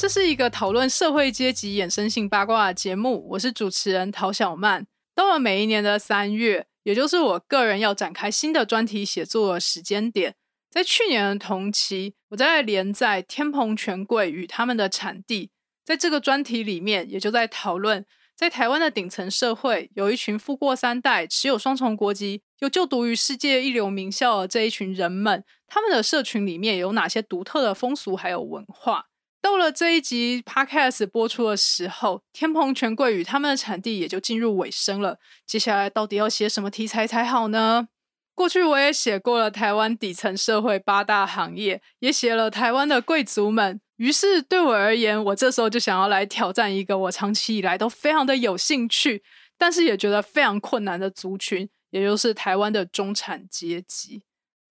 这是一个讨论社会阶级衍生性八卦的节目，我是主持人陶小曼。到了每一年的三月，也就是我个人要展开新的专题写作的时间点，在去年的同期，我在连载天蓬权贵与他们的产地，在这个专题里面，也就在讨论在台湾的顶层社会，有一群富过三代、持有双重国籍、又就读于世界一流名校的这一群人们，他们的社群里面有哪些独特的风俗还有文化。到了这一集 podcast 播出的时候，天蓬权贵与他们的产地也就进入尾声了。接下来到底要写什么题材才好呢？过去我也写过了台湾底层社会八大行业，也写了台湾的贵族们。于是对我而言，我这时候就想要来挑战一个我长期以来都非常的有兴趣，但是也觉得非常困难的族群，也就是台湾的中产阶级。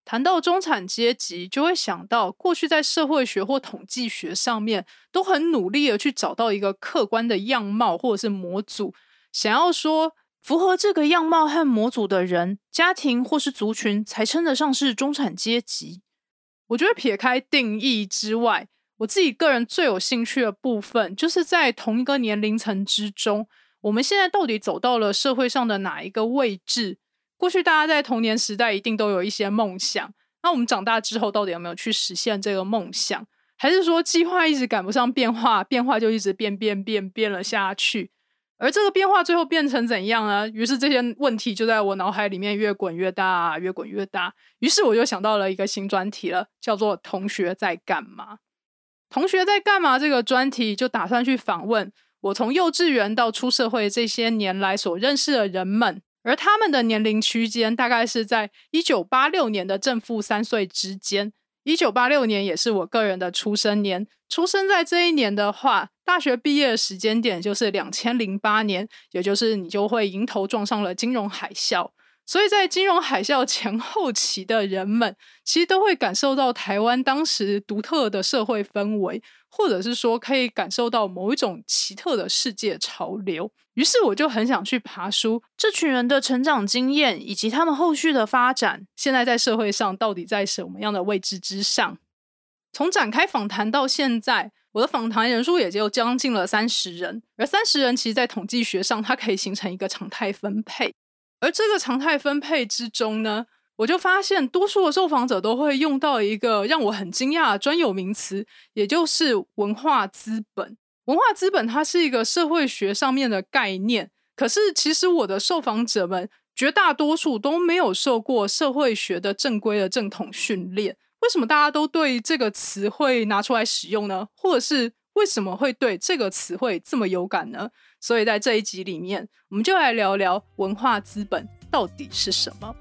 谈到中产阶级，就会想到过去在社会学或统计学上面都很努力的去找到一个客观的样貌或者是模组，想要说符合这个样貌和模组的人，家庭或是族群才称得上是中产阶级。我觉得撇开定义之外，我自己个人最有兴趣的部分，就是在同一个年龄层之中，我们现在到底走到了社会上的哪一个位置？过去大家在童年时代一定都有一些梦想，那我们长大之后到底有没有去实现这个梦想？还是说计划一直赶不上变化，变化就一直变变变变了下去？而这个变化最后变成怎样呢？于是这些问题就在我脑海里面越滚越大，越滚越大。于是我就想到了一个新专题了，叫做“同学在干嘛”。同学在干嘛？这个专题就打算去访问我从幼稚园到出社会这些年来所认识的人们。而他们的年龄区间大概是在一九八六年的正负三岁之间。一九八六年也是我个人的出生年，出生在这一年的话，大学毕业的时间点就是两千零八年，也就是你就会迎头撞上了金融海啸。所以在金融海啸前后期的人们，其实都会感受到台湾当时独特的社会氛围。或者是说可以感受到某一种奇特的世界潮流，于是我就很想去爬书，这群人的成长经验以及他们后续的发展，现在在社会上到底在什么样的位置之上？从展开访谈到现在，我的访谈人数也就将近了三十人，而三十人其实，在统计学上，它可以形成一个常态分配，而这个常态分配之中呢？我就发现，多数的受访者都会用到一个让我很惊讶的专有名词，也就是文化资本。文化资本它是一个社会学上面的概念，可是其实我的受访者们绝大多数都没有受过社会学的正规的正统训练。为什么大家都对这个词汇拿出来使用呢？或者是为什么会对这个词汇这么有感呢？所以在这一集里面，我们就来聊聊文化资本到底是什么。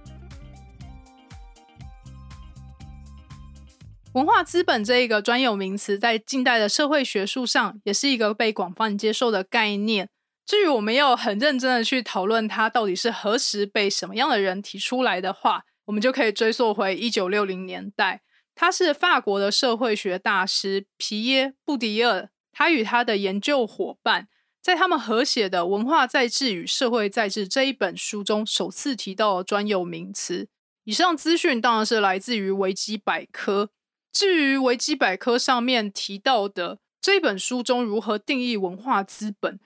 文化资本这一个专有名词，在近代的社会学术上，也是一个被广泛接受的概念。至于我们要很认真的去讨论它到底是何时被什么样的人提出来的话，我们就可以追溯回一九六零年代。他是法国的社会学大师皮耶布迪厄，他与他的研究伙伴在他们合写的《文化在治与社会在治》这一本书中，首次提到了专有名词。以上资讯当然是来自于维基百科。至于维基百科上面提到的这本书中如何定义文化资本，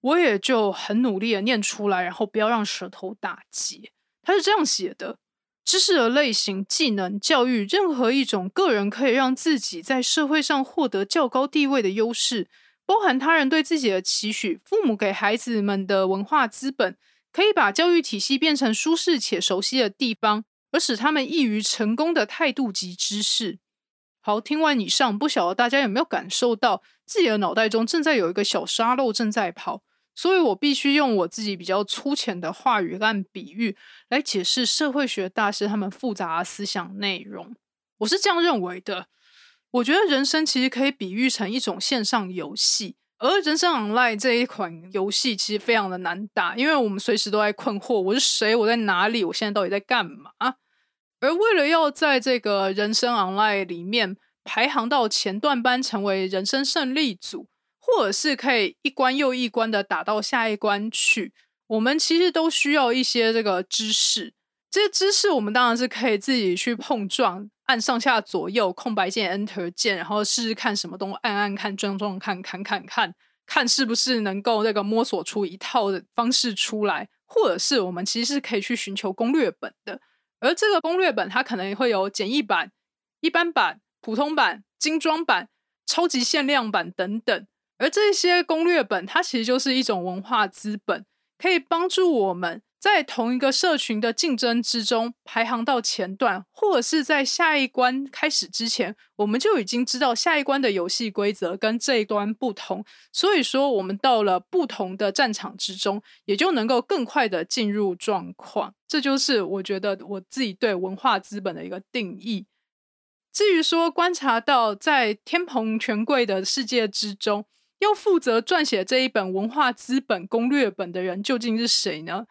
我也就很努力的念出来，然后不要让舌头打结。他是这样写的：知识的类型、技能、教育，任何一种个人可以让自己在社会上获得较高地位的优势，包含他人对自己的期许，父母给孩子们的文化资本，可以把教育体系变成舒适且熟悉的地方，而使他们易于成功的态度及知识。好，听完以上，不晓得大家有没有感受到自己的脑袋中正在有一个小沙漏正在跑，所以我必须用我自己比较粗浅的话语和比喻来解释社会学大师他们复杂思想内容。我是这样认为的，我觉得人生其实可以比喻成一种线上游戏，而人生 online 这一款游戏其实非常的难打，因为我们随时都在困惑：我是谁？我在哪里？我现在到底在干嘛？而为了要在这个人生 online 里面排行到前段班，成为人生胜利组，或者是可以一关又一关的打到下一关去，我们其实都需要一些这个知识。这些知识我们当然是可以自己去碰撞，按上下左右空白键 Enter 键，然后试试看什么东西，按按看，撞撞看，看看看，看是不是能够那个摸索出一套的方式出来，或者是我们其实是可以去寻求攻略本的。而这个攻略本，它可能会有简易版、一般版、普通版、精装版、超级限量版等等。而这些攻略本，它其实就是一种文化资本，可以帮助我们在同一个社群的竞争之中排行到前段，或者是在下一关开始之前，我们就已经知道下一关的游戏规则跟这一关不同。所以说，我们到了不同的战场之中，也就能够更快的进入状况。这就是我觉得我自己对文化资本的一个定义。至于说观察到在天蓬权贵的世界之中，要负责撰写这一本文化资本攻略本的人究竟是谁呢？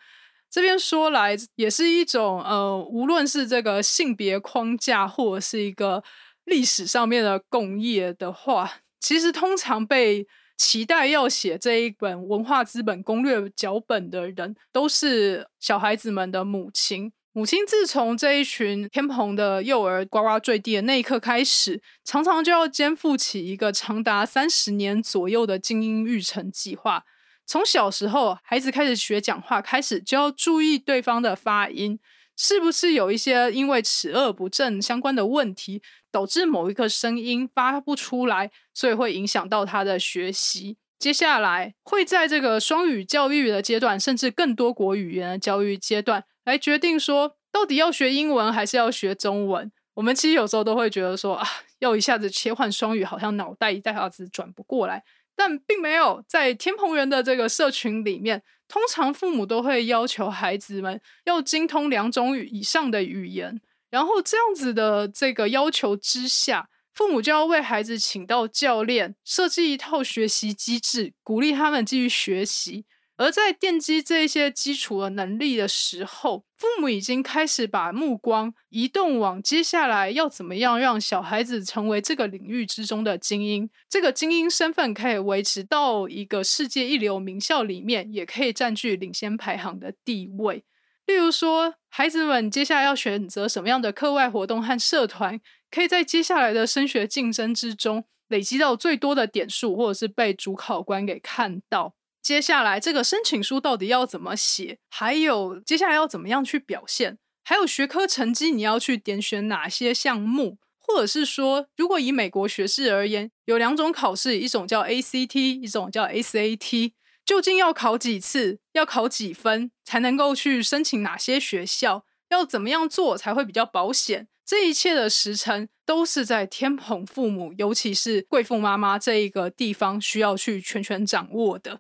这边说来也是一种呃，无论是这个性别框架，或者是一个历史上面的共业的话，其实通常被。期待要写这一本文化资本攻略脚本的人，都是小孩子们的母亲。母亲自从这一群天蓬的幼儿呱呱坠地的那一刻开始，常常就要肩负起一个长达三十年左右的精英育成计划。从小时候，孩子开始学讲话开始，就要注意对方的发音。是不是有一些因为齿颚不正相关的问题，导致某一个声音发不出来，所以会影响到他的学习？接下来会在这个双语教育的阶段，甚至更多国语言的教育阶段，来决定说到底要学英文还是要学中文？我们其实有时候都会觉得说啊，要一下子切换双语，好像脑袋一下子转不过来。但并没有在天蓬园的这个社群里面，通常父母都会要求孩子们要精通两种语以上的语言，然后这样子的这个要求之下，父母就要为孩子请到教练，设计一套学习机制，鼓励他们继续学习。而在奠基这些基础的能力的时候，父母已经开始把目光移动往接下来要怎么样让小孩子成为这个领域之中的精英，这个精英身份可以维持到一个世界一流名校里面，也可以占据领先排行的地位。例如说，孩子们接下来要选择什么样的课外活动和社团，可以在接下来的升学竞争之中累积到最多的点数，或者是被主考官给看到。接下来这个申请书到底要怎么写？还有接下来要怎么样去表现？还有学科成绩你要去点选哪些项目？或者是说，如果以美国学士而言，有两种考试，一种叫 ACT，一种叫 SAT，究竟要考几次？要考几分才能够去申请哪些学校？要怎么样做才会比较保险？这一切的时辰都是在天蓬父母，尤其是贵妇妈妈这一个地方需要去全权掌握的。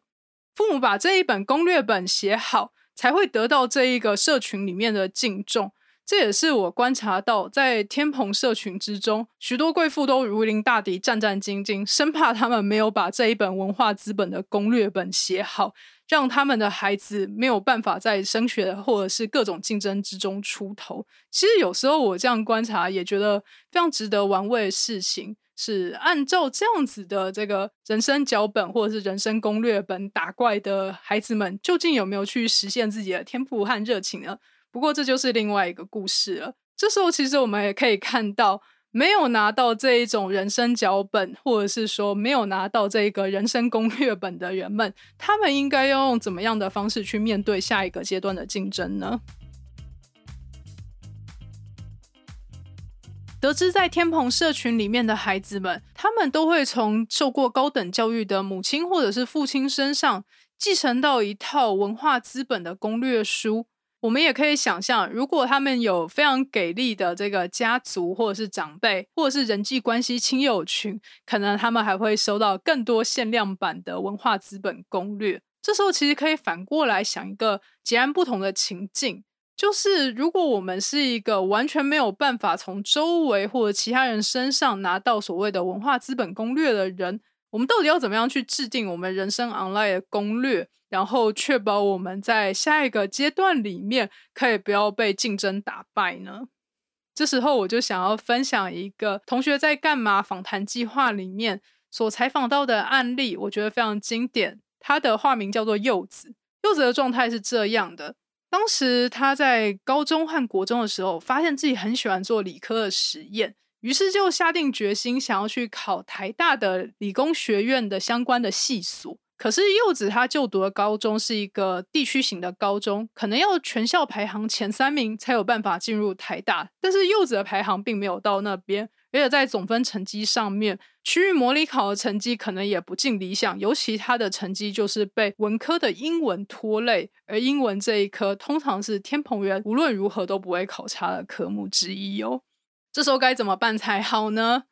父母把这一本攻略本写好，才会得到这一个社群里面的敬重。这也是我观察到，在天蓬社群之中，许多贵妇都如临大敌，战战兢兢，生怕他们没有把这一本文化资本的攻略本写好，让他们的孩子没有办法在升学或者是各种竞争之中出头。其实有时候我这样观察，也觉得非常值得玩味的事情。是按照这样子的这个人生脚本或者是人生攻略本打怪的孩子们，究竟有没有去实现自己的天赋和热情呢？不过这就是另外一个故事了。这时候其实我们也可以看到，没有拿到这一种人生脚本，或者是说没有拿到这个人生攻略本的人们，他们应该要用怎么样的方式去面对下一个阶段的竞争呢？得知在天蓬社群里面的孩子们，他们都会从受过高等教育的母亲或者是父亲身上继承到一套文化资本的攻略书。我们也可以想象，如果他们有非常给力的这个家族，或者是长辈，或者是人际关系亲友群，可能他们还会收到更多限量版的文化资本攻略。这时候其实可以反过来想一个截然不同的情境。就是如果我们是一个完全没有办法从周围或者其他人身上拿到所谓的文化资本攻略的人，我们到底要怎么样去制定我们人生 online 的攻略，然后确保我们在下一个阶段里面可以不要被竞争打败呢？这时候我就想要分享一个同学在干嘛访谈计划里面所采访到的案例，我觉得非常经典。他的化名叫做柚子，柚子的状态是这样的：当时他在高中和国中的时候，发现自己很喜欢做理科的实验，于是就下定决心想要去考台大的理工学院的相关的系所。可是柚子他就读的高中是一个地区型的高中，可能要全校排行前三名才有办法进入台大。但是柚子的排行并没有到那边，而且在总分成绩上面，区域模拟考的成绩可能也不尽理想。尤其他的成绩就是被文科的英文拖累，而英文这一科通常是天蓬元无论如何都不会考察的科目之一哦。这时候该怎么办才好呢？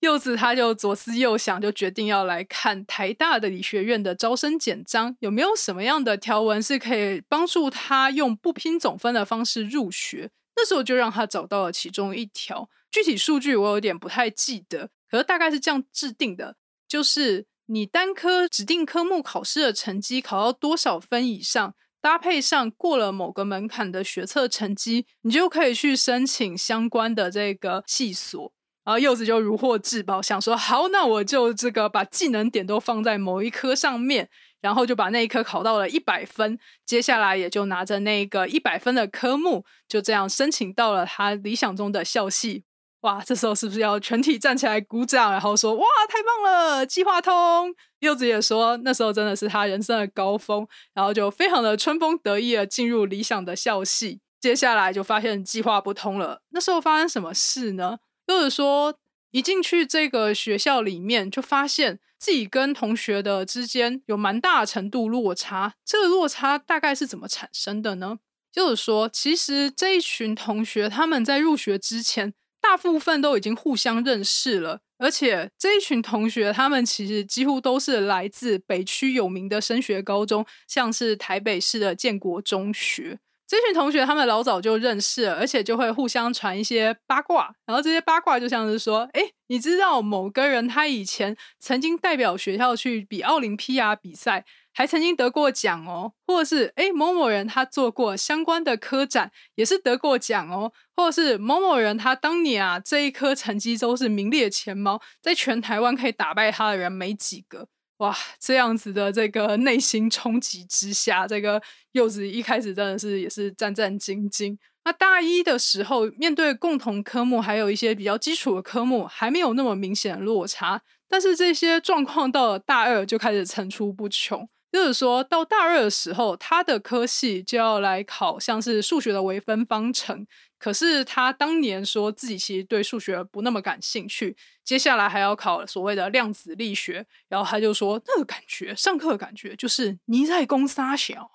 柚子他就左思右想，就决定要来看台大的理学院的招生简章，有没有什么样的条文是可以帮助他用不拼总分的方式入学。那时候就让他找到了其中一条，具体数据我有点不太记得，可是大概是这样制定的：就是你单科指定科目考试的成绩考到多少分以上，搭配上过了某个门槛的学测成绩，你就可以去申请相关的这个系所。然后柚子就如获至宝，想说好，那我就这个把技能点都放在某一科上面，然后就把那一科考到了一百分。接下来也就拿着那个一百分的科目，就这样申请到了他理想中的校系。哇，这时候是不是要全体站起来鼓掌，然后说哇，太棒了，计划通！柚子也说那时候真的是他人生的高峰，然后就非常的春风得意的进入理想的校系。接下来就发现计划不通了。那时候发生什么事呢？或者说，一进去这个学校里面，就发现自己跟同学的之间有蛮大程度落差。这个落差大概是怎么产生的呢？就是说，其实这一群同学他们在入学之前，大部分都已经互相认识了，而且这一群同学他们其实几乎都是来自北区有名的升学高中，像是台北市的建国中学。这群同学他们老早就认识了，而且就会互相传一些八卦。然后这些八卦就像是说：“哎，你知道某个人他以前曾经代表学校去比奥林匹亚比赛，还曾经得过奖哦。”或者是“哎，某某人他做过相关的科展，也是得过奖哦。”或者是“某某人他当年啊这一科成绩都是名列前茅，在全台湾可以打败他的人没几个。”哇，这样子的这个内心冲击之下，这个柚子一开始真的是也是战战兢兢。那大一的时候，面对共同科目，还有一些比较基础的科目，还没有那么明显的落差。但是这些状况到了大二就开始层出不穷。就是说到大二的时候，他的科系就要来考，像是数学的微分方程。可是他当年说自己其实对数学不那么感兴趣，接下来还要考所谓的量子力学，然后他就说那个感觉，上课的感觉就是你在攻沙小。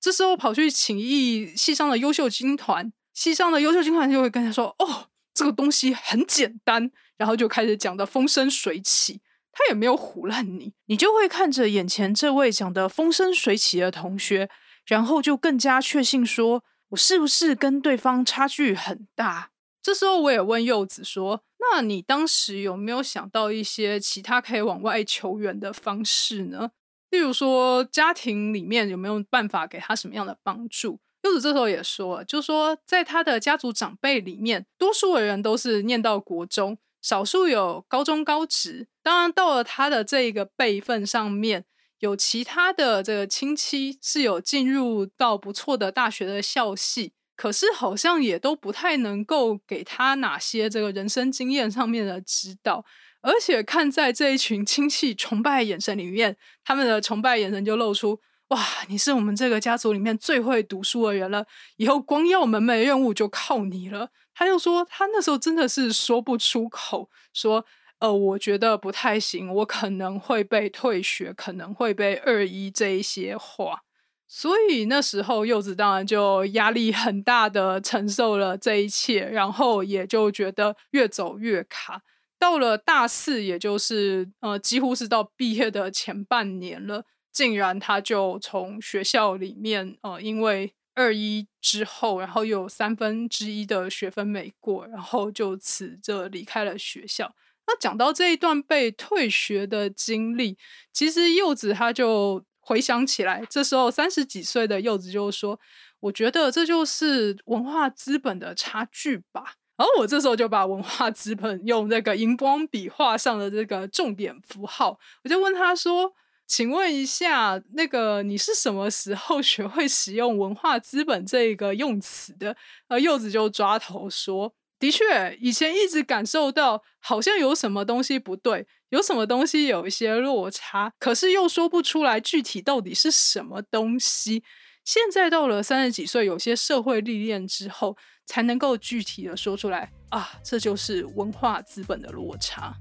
这时候跑去请益系上的优秀军团，系上的优秀军团就会跟他说：“哦，这个东西很简单。”然后就开始讲的风生水起，他也没有唬烂你，你就会看着眼前这位讲的风生水起的同学，然后就更加确信说。我是不是跟对方差距很大？这时候我也问柚子说：“那你当时有没有想到一些其他可以往外求援的方式呢？例如说，家庭里面有没有办法给他什么样的帮助？”柚子这时候也说：“就说在他的家族长辈里面，多数的人都是念到国中，少数有高中高职。当然，到了他的这一个辈分上面。”有其他的这个亲戚是有进入到不错的大学的校系，可是好像也都不太能够给他哪些这个人生经验上面的指导，而且看在这一群亲戚崇拜眼神里面，他们的崇拜眼神就露出：哇，你是我们这个家族里面最会读书的人了，以后光耀门楣任务就靠你了。他就说，他那时候真的是说不出口，说。呃，我觉得不太行，我可能会被退学，可能会被二一这一些话，所以那时候柚子当然就压力很大的承受了这一切，然后也就觉得越走越卡。到了大四，也就是呃，几乎是到毕业的前半年了，竟然他就从学校里面呃，因为二一之后，然后有三分之一的学分没过，然后就辞着离开了学校。那讲到这一段被退学的经历，其实柚子他就回想起来，这时候三十几岁的柚子就说：“我觉得这就是文化资本的差距吧。”然后我这时候就把文化资本用那个荧光笔画上的这个重点符号，我就问他说。请问一下，那个你是什么时候学会使用“文化资本”这个用词的？呃，柚子就抓头说：“的确，以前一直感受到好像有什么东西不对，有什么东西有一些落差，可是又说不出来具体到底是什么东西。现在到了三十几岁，有些社会历练之后，才能够具体的说出来啊，这就是文化资本的落差。”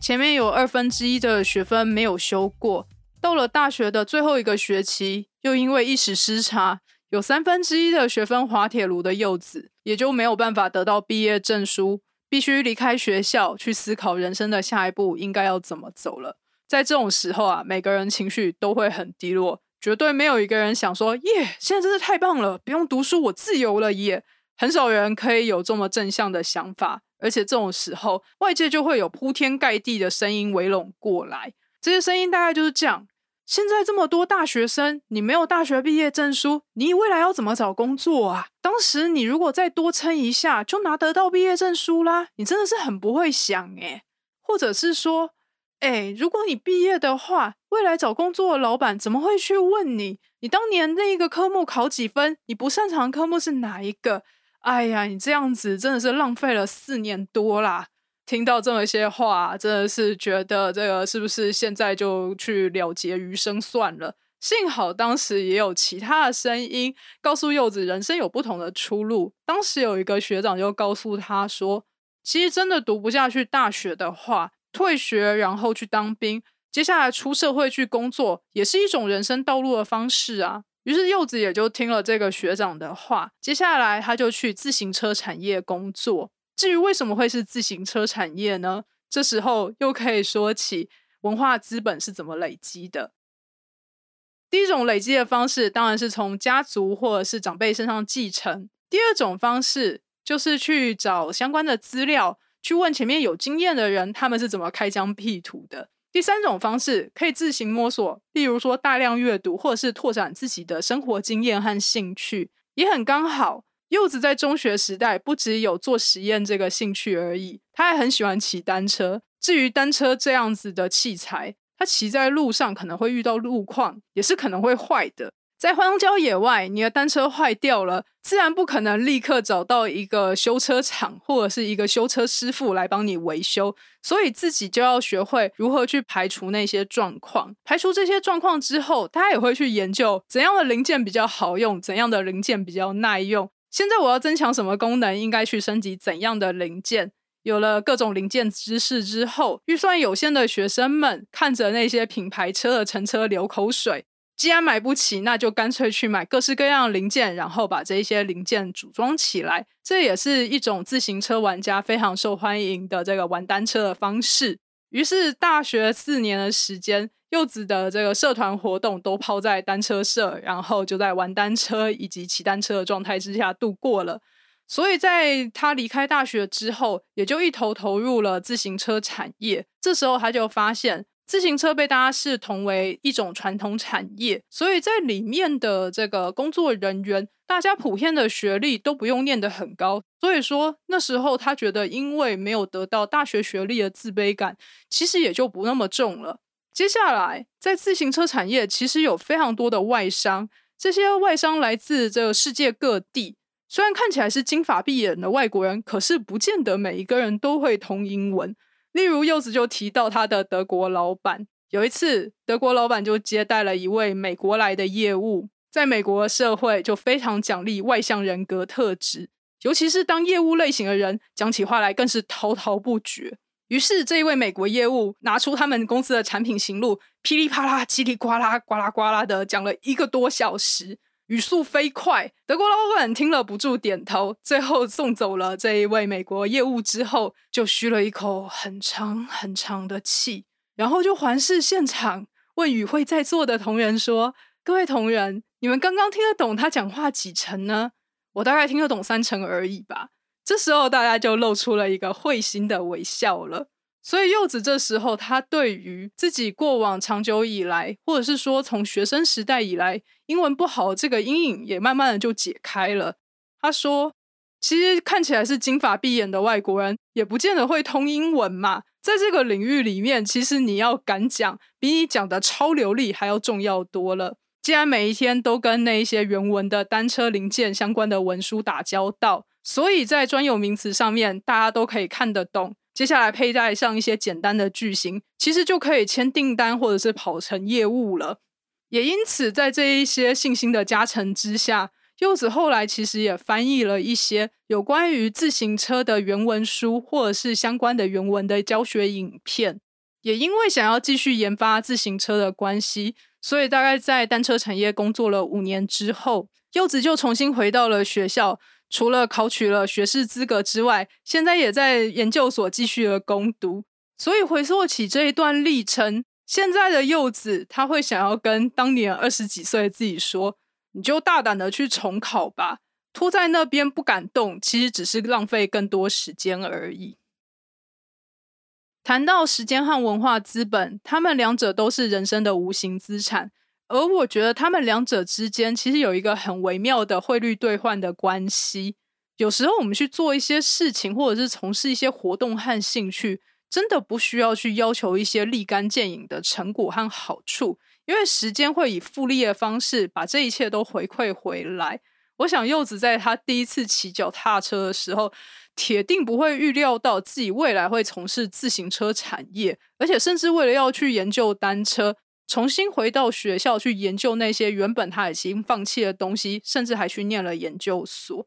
前面有二分之一的学分没有修过，到了大学的最后一个学期，又因为一时失察，有三分之一的学分滑铁卢的柚子，也就没有办法得到毕业证书，必须离开学校去思考人生的下一步应该要怎么走了。在这种时候啊，每个人情绪都会很低落，绝对没有一个人想说：“耶，现在真是太棒了，不用读书，我自由了耶。”很少人可以有这么正向的想法。而且这种时候，外界就会有铺天盖地的声音围拢过来。这些声音大概就是这样：现在这么多大学生，你没有大学毕业证书，你未来要怎么找工作啊？当时你如果再多撑一下，就拿得到毕业证书啦。你真的是很不会想诶或者是说，哎，如果你毕业的话，未来找工作的老板怎么会去问你，你当年那一个科目考几分？你不擅长科目是哪一个？哎呀，你这样子真的是浪费了四年多啦！听到这么些话，真的是觉得这个是不是现在就去了结余生算了？幸好当时也有其他的声音告诉柚子，人生有不同的出路。当时有一个学长就告诉他说：“其实真的读不下去大学的话，退学然后去当兵，接下来出社会去工作，也是一种人生道路的方式啊。”于是柚子也就听了这个学长的话，接下来他就去自行车产业工作。至于为什么会是自行车产业呢？这时候又可以说起文化资本是怎么累积的。第一种累积的方式当然是从家族或者是长辈身上继承；第二种方式就是去找相关的资料，去问前面有经验的人，他们是怎么开疆辟土的。第三种方式可以自行摸索，例如说大量阅读，或者是拓展自己的生活经验和兴趣，也很刚好。柚子在中学时代不只有做实验这个兴趣而已，他还很喜欢骑单车。至于单车这样子的器材，他骑在路上可能会遇到路况，也是可能会坏的。在荒郊野外，你的单车坏掉了，自然不可能立刻找到一个修车厂或者是一个修车师傅来帮你维修，所以自己就要学会如何去排除那些状况。排除这些状况之后，他也会去研究怎样的零件比较好用，怎样的零件比较耐用。现在我要增强什么功能，应该去升级怎样的零件？有了各种零件知识之后，预算有限的学生们看着那些品牌车的乘车流口水。既然买不起，那就干脆去买各式各样的零件，然后把这一些零件组装起来。这也是一种自行车玩家非常受欢迎的这个玩单车的方式。于是，大学四年的时间，柚子的这个社团活动都抛在单车社，然后就在玩单车以及骑单车的状态之下度过了。所以，在他离开大学之后，也就一头投入了自行车产业。这时候，他就发现。自行车被大家视同为一种传统产业，所以在里面的这个工作人员，大家普遍的学历都不用念得很高。所以说那时候他觉得，因为没有得到大学学历的自卑感，其实也就不那么重了。接下来，在自行车产业，其实有非常多的外商，这些外商来自这个世界各地。虽然看起来是金发碧眼的外国人，可是不见得每一个人都会通英文。例如柚子就提到他的德国老板，有一次德国老板就接待了一位美国来的业务，在美国社会就非常奖励外向人格特质，尤其是当业务类型的人讲起话来更是滔滔不绝。于是这一位美国业务拿出他们公司的产品行路，噼里啪啦、叽里呱啦、呱啦呱啦的讲了一个多小时。语速飞快，德国老板听了不住点头。最后送走了这一位美国业务之后，就吁了一口很长很长的气，然后就环视现场，问与会在座的同仁说：“各位同仁，你们刚刚听得懂他讲话几成呢？我大概听得懂三成而已吧。这时候大家就露出了一个会心的微笑了。所以柚子这时候，他对于自己过往长久以来，或者是说从学生时代以来英文不好这个阴影，也慢慢的就解开了。他说：“其实看起来是金发碧眼的外国人，也不见得会通英文嘛。在这个领域里面，其实你要敢讲，比你讲的超流利还要重要多了。既然每一天都跟那一些原文的单车零件相关的文书打交道，所以在专有名词上面，大家都可以看得懂。”接下来佩戴上一些简单的句型，其实就可以签订单或者是跑成业务了。也因此，在这一些信心的加成之下，柚子后来其实也翻译了一些有关于自行车的原文书，或者是相关的原文的教学影片。也因为想要继续研发自行车的关系，所以大概在单车产业工作了五年之后，柚子就重新回到了学校。除了考取了学士资格之外，现在也在研究所继续了攻读。所以回溯起这一段历程，现在的柚子他会想要跟当年二十几岁的自己说：“你就大胆的去重考吧，拖在那边不敢动，其实只是浪费更多时间而已。”谈到时间和文化资本，他们两者都是人生的无形资产。而我觉得他们两者之间其实有一个很微妙的汇率兑换的关系。有时候我们去做一些事情，或者是从事一些活动和兴趣，真的不需要去要求一些立竿见影的成果和好处，因为时间会以复利的方式把这一切都回馈回来。我想柚子在他第一次骑脚踏车的时候，铁定不会预料到自己未来会从事自行车产业，而且甚至为了要去研究单车。重新回到学校去研究那些原本他已经放弃的东西，甚至还去念了研究所。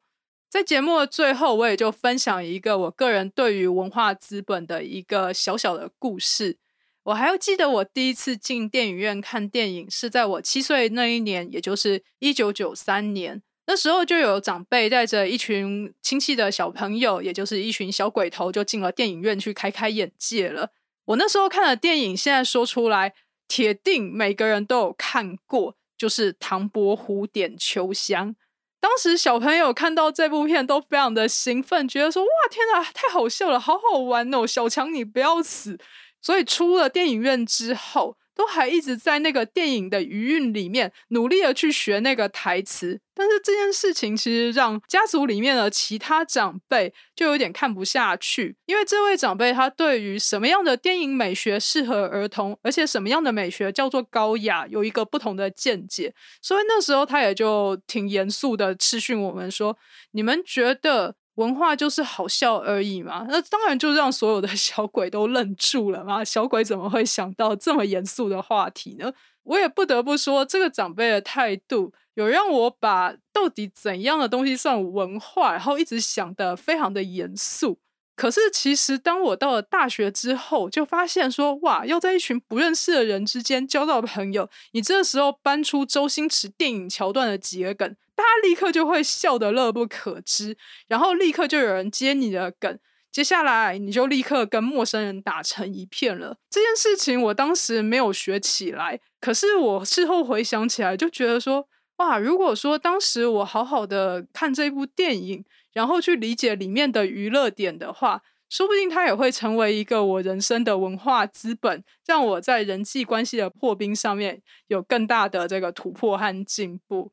在节目的最后，我也就分享一个我个人对于文化资本的一个小小的故事。我还要记得，我第一次进电影院看电影是在我七岁那一年，也就是一九九三年。那时候就有长辈带着一群亲戚的小朋友，也就是一群小鬼头，就进了电影院去开开眼界了。我那时候看的电影，现在说出来。铁定每个人都有看过，就是《唐伯虎点秋香》。当时小朋友看到这部片都非常的兴奋，觉得说：“哇，天哪，太好笑了，好好玩哦！”小强你不要死。所以出了电影院之后。都还一直在那个电影的余韵里面努力的去学那个台词，但是这件事情其实让家族里面的其他长辈就有点看不下去，因为这位长辈他对于什么样的电影美学适合儿童，而且什么样的美学叫做高雅，有一个不同的见解，所以那时候他也就挺严肃的斥训我们说：“你们觉得？”文化就是好笑而已嘛，那当然就让所有的小鬼都愣住了嘛。小鬼怎么会想到这么严肃的话题呢？我也不得不说，这个长辈的态度有让我把到底怎样的东西算文化，然后一直想的非常的严肃。可是，其实当我到了大学之后，就发现说，哇，要在一群不认识的人之间交到朋友，你这时候搬出周星驰电影桥段的几个梗，大家立刻就会笑得乐不可支，然后立刻就有人接你的梗，接下来你就立刻跟陌生人打成一片了。这件事情我当时没有学起来，可是我事后回想起来，就觉得说，哇，如果说当时我好好的看这部电影。然后去理解里面的娱乐点的话，说不定它也会成为一个我人生的文化资本，让我在人际关系的破冰上面有更大的这个突破和进步。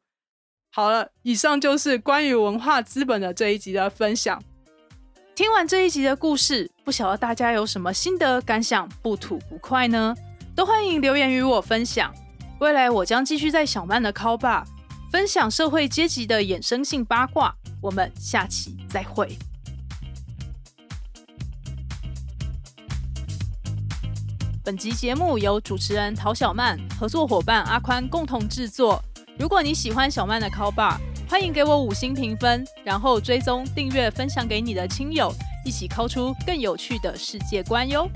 好了，以上就是关于文化资本的这一集的分享。听完这一集的故事，不晓得大家有什么心得感想，不吐不快呢？都欢迎留言与我分享。未来我将继续在小曼的 call bar 分享社会阶级的衍生性八卦。我们下期再会。本集节目由主持人陶小曼、合作伙伴阿宽共同制作。如果你喜欢小曼的 Call Bar，欢迎给我五星评分，然后追踪、订阅、分享给你的亲友，一起 call 出更有趣的世界观哟。